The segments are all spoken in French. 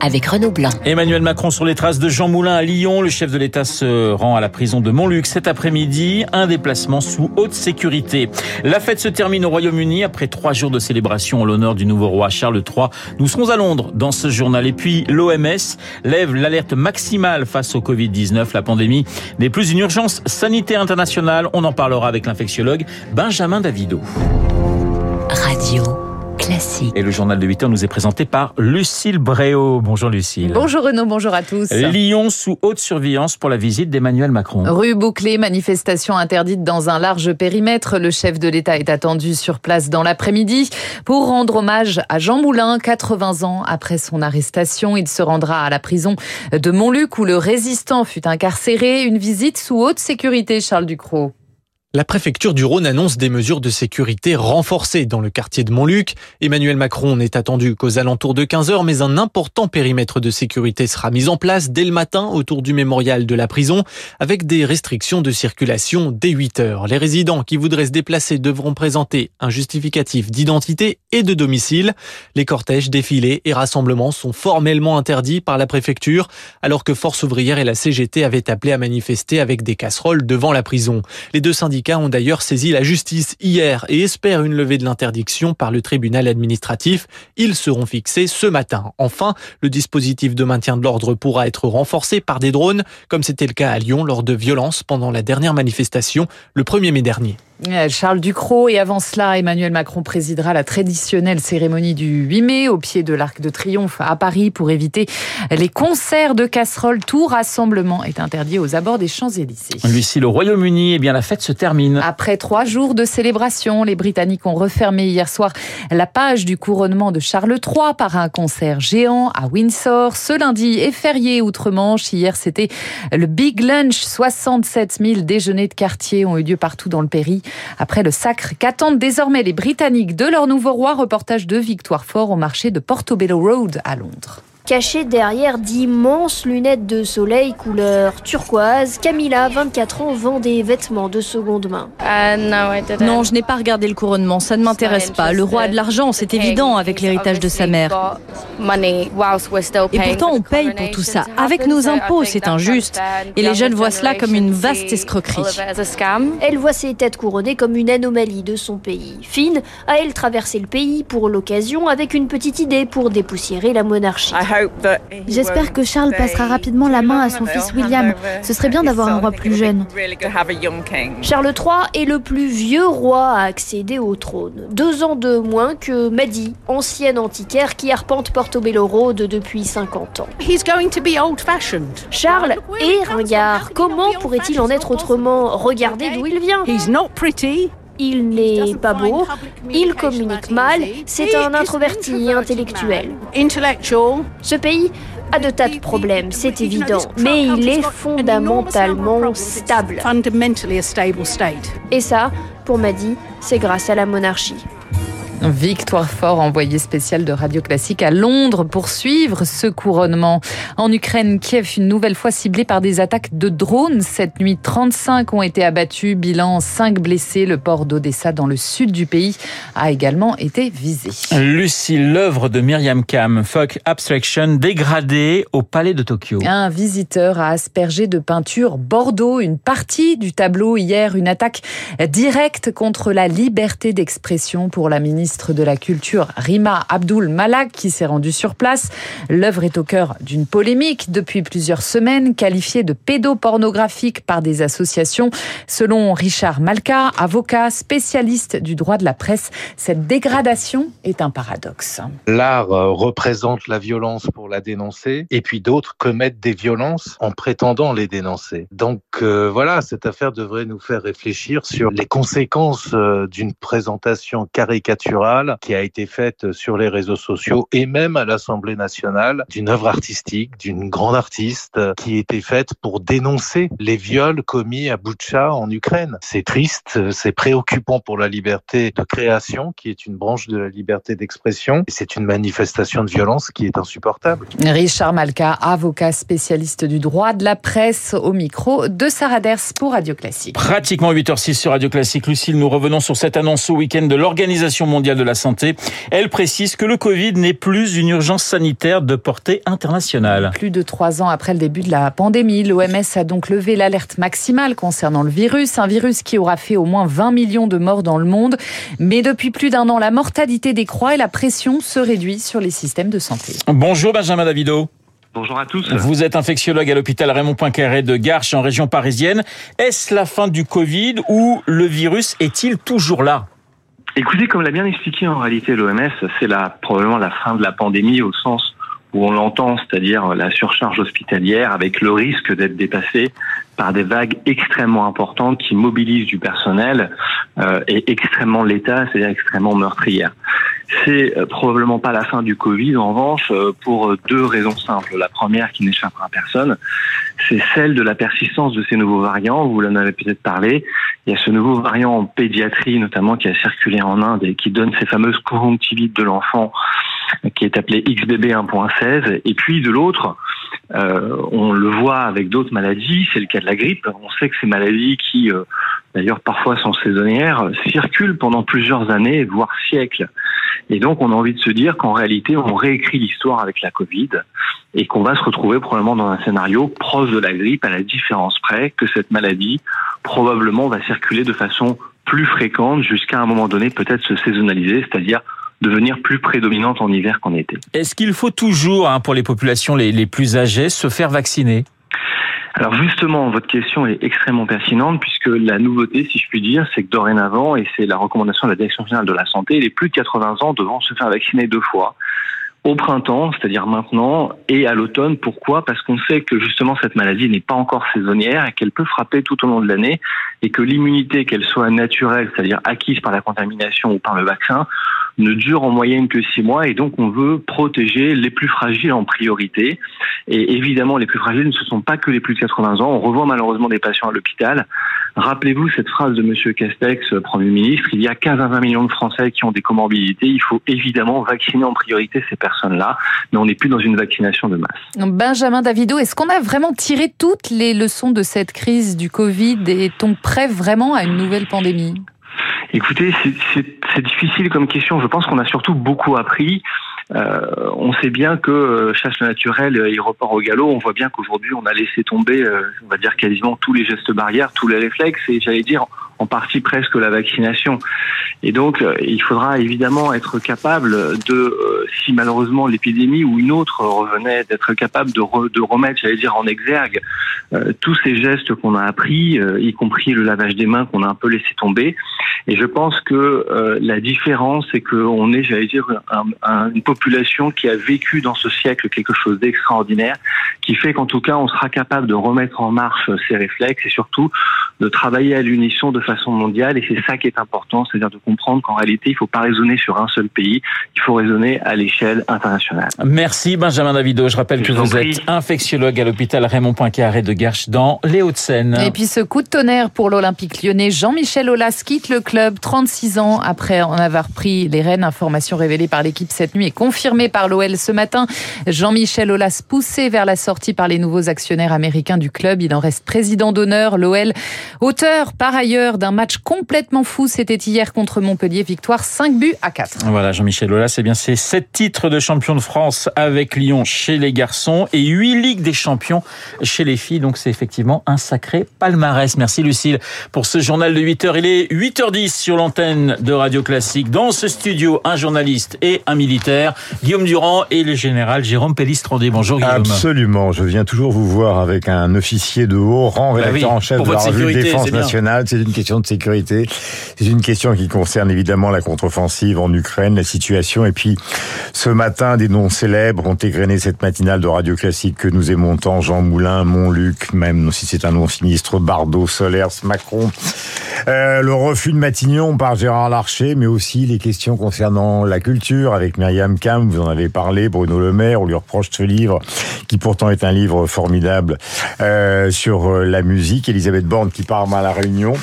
avec Renaud Blanc. Emmanuel Macron sur les traces de Jean Moulin à Lyon. Le chef de l'État se rend à la prison de Montluc cet après-midi. Un déplacement sous haute sécurité. La fête se termine au Royaume-Uni après trois jours de célébration en l'honneur du nouveau roi Charles III. Nous serons à Londres dans ce journal. Et puis l'OMS lève l'alerte maximale face au Covid-19. La pandémie n'est plus une urgence sanitaire internationale. On en parlera avec l'infectiologue Benjamin Davido. Radio. Classique. Et le journal de 8 heures nous est présenté par Lucille Bréau. Bonjour Lucille. Bonjour Renaud, bonjour à tous. Lyon sous haute surveillance pour la visite d'Emmanuel Macron. Rue bouclée, manifestation interdite dans un large périmètre. Le chef de l'État est attendu sur place dans l'après-midi pour rendre hommage à Jean Moulin, 80 ans après son arrestation. Il se rendra à la prison de Montluc où le résistant fut incarcéré. Une visite sous haute sécurité, Charles Ducrot. La préfecture du Rhône annonce des mesures de sécurité renforcées dans le quartier de Montluc. Emmanuel Macron n'est attendu qu'aux alentours de 15 heures, mais un important périmètre de sécurité sera mis en place dès le matin autour du mémorial de la prison, avec des restrictions de circulation dès 8 heures. Les résidents qui voudraient se déplacer devront présenter un justificatif d'identité et de domicile. Les cortèges, défilés et rassemblements sont formellement interdits par la préfecture, alors que Force ouvrière et la CGT avaient appelé à manifester avec des casseroles devant la prison. Les deux syndicats ont d'ailleurs saisi la justice hier et espèrent une levée de l'interdiction par le tribunal administratif. Ils seront fixés ce matin. Enfin, le dispositif de maintien de l'ordre pourra être renforcé par des drones, comme c'était le cas à Lyon lors de violences pendant la dernière manifestation le 1er mai dernier. Charles Ducrot et avant cela, Emmanuel Macron présidera la traditionnelle cérémonie du 8 mai au pied de l'Arc de Triomphe à Paris pour éviter les concerts de casseroles. Tout rassemblement est interdit aux abords des Champs-Élysées. Lucie, le Royaume-Uni, eh bien la fête se termine. Après trois jours de célébration, les Britanniques ont refermé hier soir la page du couronnement de Charles III par un concert géant à Windsor. Ce lundi est férié outre-Manche. Hier, c'était le Big Lunch. 67 000 déjeuners de quartier ont eu lieu partout dans le pays après le sacre qu'attendent désormais les Britanniques de leur nouveau roi. Reportage de Victoire Fort au marché de Portobello Road à Londres. Cachée derrière d'immenses lunettes de soleil couleur turquoise, Camilla, 24 ans, vend des vêtements de seconde main. Non, je n'ai pas regardé le couronnement, ça ne m'intéresse pas. Le roi a de l'argent, c'est évident, avec l'héritage de sa mère. Et pourtant, on paye pour tout ça. Avec nos impôts, c'est injuste. Et les jeunes voient cela comme une vaste escroquerie. Elle voit ses têtes couronnées comme une anomalie de son pays. Finn a elle traversé le pays pour l'occasion avec une petite idée pour dépoussiérer la monarchie. J'espère que Charles passera rapidement la main à son fils William. Ce serait bien d'avoir un roi plus jeune. Charles III est le plus vieux roi à accéder au trône. Deux ans de moins que Maddy, ancienne antiquaire qui arpente Portobello Road depuis 50 ans. Charles est ringard. Comment pourrait-il en être autrement? Regardez d'où il vient. Il n'est pas beau, il communique mal, c'est un introverti intellectuel. Ce pays a de tas de problèmes, c'est évident, mais il est fondamentalement stable. Et ça, pour Maddy, c'est grâce à la monarchie. Victoire Fort, envoyé spécial de Radio Classique à Londres pour suivre ce couronnement. En Ukraine, Kiev, une nouvelle fois ciblée par des attaques de drones. Cette nuit, 35 ont été abattus, bilan 5 blessés. Le port d'Odessa dans le sud du pays a également été visé. Lucie, l'œuvre de Myriam Kam, Folk Abstraction, dégradée au palais de Tokyo. Un visiteur a aspergé de peinture Bordeaux une partie du tableau hier, une attaque directe contre la liberté d'expression pour la ministre de la Culture Rima Abdul Malak qui s'est rendue sur place. L'œuvre est au cœur d'une polémique depuis plusieurs semaines, qualifiée de pédopornographique par des associations. Selon Richard Malka, avocat spécialiste du droit de la presse, cette dégradation est un paradoxe. L'art représente la violence pour la dénoncer et puis d'autres commettent des violences en prétendant les dénoncer. Donc euh, voilà, cette affaire devrait nous faire réfléchir sur les conséquences euh, d'une présentation caricaturale qui a été faite sur les réseaux sociaux et même à l'Assemblée nationale d'une œuvre artistique, d'une grande artiste qui été faite pour dénoncer les viols commis à Boutcha en Ukraine. C'est triste, c'est préoccupant pour la liberté de création qui est une branche de la liberté d'expression. C'est une manifestation de violence qui est insupportable. Richard Malka, avocat spécialiste du droit de la presse au micro de Sarah Ders pour Radio Classique. Pratiquement 8h06 sur Radio Classique. Lucille, nous revenons sur cette annonce au week-end de l'Organisation mondiale de la santé. Elle précise que le Covid n'est plus une urgence sanitaire de portée internationale. Plus de trois ans après le début de la pandémie, l'OMS a donc levé l'alerte maximale concernant le virus, un virus qui aura fait au moins 20 millions de morts dans le monde. Mais depuis plus d'un an, la mortalité décroît et la pression se réduit sur les systèmes de santé. Bonjour Benjamin Davido. Bonjour à tous. Vous êtes infectiologue à l'hôpital Raymond Poincaré de Garches en région parisienne. Est-ce la fin du Covid ou le virus est-il toujours là? Écoutez, comme l'a bien expliqué en réalité l'OMS, c'est probablement la fin de la pandémie au sens où on l'entend, c'est-à-dire la surcharge hospitalière avec le risque d'être dépassé par des vagues extrêmement importantes qui mobilisent du personnel euh, et extrêmement létales, c'est-à-dire extrêmement meurtrières. C'est euh, probablement pas la fin du Covid, en revanche, euh, pour deux raisons simples. La première, qui n'échappera à personne, c'est celle de la persistance de ces nouveaux variants. Vous en avez peut-être parlé. Il y a ce nouveau variant en pédiatrie, notamment, qui a circulé en Inde et qui donne ces fameuses conjonctivites de l'enfant, qui est appelé XBB 1.16. Et puis, de l'autre, euh, on le voit avec d'autres maladies, c'est le cas de la grippe. On sait que ces maladies qui, euh, d'ailleurs parfois sont saisonnières, circulent pendant plusieurs années, voire siècles. Et donc on a envie de se dire qu'en réalité on réécrit l'histoire avec la Covid et qu'on va se retrouver probablement dans un scénario proche de la grippe à la différence près que cette maladie probablement va circuler de façon plus fréquente jusqu'à un moment donné peut-être se saisonnaliser, c'est-à-dire devenir plus prédominante en hiver qu'en été. Est-ce qu'il faut toujours, hein, pour les populations les, les plus âgées, se faire vacciner? Alors justement, votre question est extrêmement pertinente puisque la nouveauté, si je puis dire, c'est que dorénavant, et c'est la recommandation de la Direction générale de la santé, les plus de 80 ans devront se faire vacciner deux fois au printemps, c'est-à-dire maintenant, et à l'automne. Pourquoi? Parce qu'on sait que justement cette maladie n'est pas encore saisonnière et qu'elle peut frapper tout au long de l'année et que l'immunité, qu'elle soit naturelle, c'est-à-dire acquise par la contamination ou par le vaccin, ne dure en moyenne que six mois et donc on veut protéger les plus fragiles en priorité. Et évidemment, les plus fragiles ne ce sont pas que les plus de 80 ans. On revoit malheureusement des patients à l'hôpital. Rappelez-vous cette phrase de Monsieur Castex, euh, Premier ministre, il y a 15 à 20 millions de Français qui ont des comorbidités. Il faut évidemment vacciner en priorité ces personnes-là, mais on n'est plus dans une vaccination de masse. Benjamin Davido, est-ce qu'on a vraiment tiré toutes les leçons de cette crise du Covid et est-on prêt vraiment à une nouvelle pandémie? Écoutez, c'est difficile comme question. Je pense qu'on a surtout beaucoup appris. Euh, on sait bien que euh, chasse naturelle et report au galop, on voit bien qu'aujourd'hui on a laissé tomber, euh, on va dire quasiment tous les gestes barrières, tous les réflexes, et j'allais dire en partie presque la vaccination. Et donc, euh, il faudra évidemment être capable de, euh, si malheureusement l'épidémie ou une autre revenait, d'être capable de, de remettre, j'allais dire, en exergue euh, tous ces gestes qu'on a appris, y compris le lavage des mains qu'on a un peu laissé tomber. Et je pense que la différence, c'est qu'on est, j'allais dire, une population qui a vécu dans ce siècle quelque chose d'extraordinaire, qui fait qu'en tout cas, on sera capable de remettre en marche ces réflexes et surtout de travailler à l'unisson de façon mondiale. Et c'est ça qui est important, c'est-à-dire de comprendre qu'en réalité, il ne faut pas raisonner sur un seul pays, il faut raisonner à l'échelle internationale. Merci Benjamin Davido. Je rappelle que vous êtes infectiologue à l'hôpital Raymond Poincaré de Garches dans les Hauts-de-Seine. Et puis ce coup de tonnerre pour l'Olympique lyonnais, Jean-Michel Aulas quitte le club 36 ans après en avoir pris les rênes. Information révélée par l'équipe cette nuit et confirmée par l'OL ce matin. Jean-Michel Aulas poussé vers la sortie par les nouveaux actionnaires américains du club. Il en reste président d'honneur. L'OL, auteur par ailleurs d'un match complètement fou, c'était hier contre Montpellier, victoire 5 buts à 4. Voilà, Jean-Michel Aulas, c'est bien c'est 7 titres de champion de France avec Lyon chez les garçons et 8 Ligues des champions chez les filles. Donc c'est effectivement un sacré palmarès. Merci Lucille pour ce journal de 8h. Il est 8h10 sur l'antenne de Radio Classique. Dans ce studio, un journaliste et un militaire, Guillaume Durand et le général Jérôme Pellistrandé. Bonjour Guillaume. Absolument, je viens toujours vous voir avec un officier de haut rang, bah rédacteur en chef de la revue Défense nationale. C'est une question question de sécurité. C'est une question qui concerne évidemment la contre-offensive en Ukraine, la situation. Et puis, ce matin, des noms célèbres ont égrené cette matinale de Radio Classique que nous aimons tant. Jean Moulin, Montluc, même si c'est un nom sinistre, Bardot, Solers, Macron. Euh, le refus de Matignon par Gérard Larcher, mais aussi les questions concernant la culture avec Myriam Kam, vous en avez parlé, Bruno Le Maire, on lui reproche ce livre, qui pourtant est un livre formidable euh, sur euh, la musique. Elisabeth Borne qui part à la Réunion.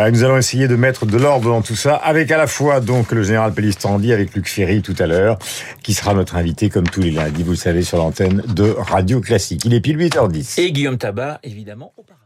Nous allons essayer de mettre de l'ordre dans tout ça, avec à la fois donc le général Pellistrandi, avec Luc Ferry tout à l'heure, qui sera notre invité comme tous les lundis, vous le savez, sur l'antenne de Radio Classique. Il est pile 8h10. Et Guillaume Tabar, évidemment, auparavant.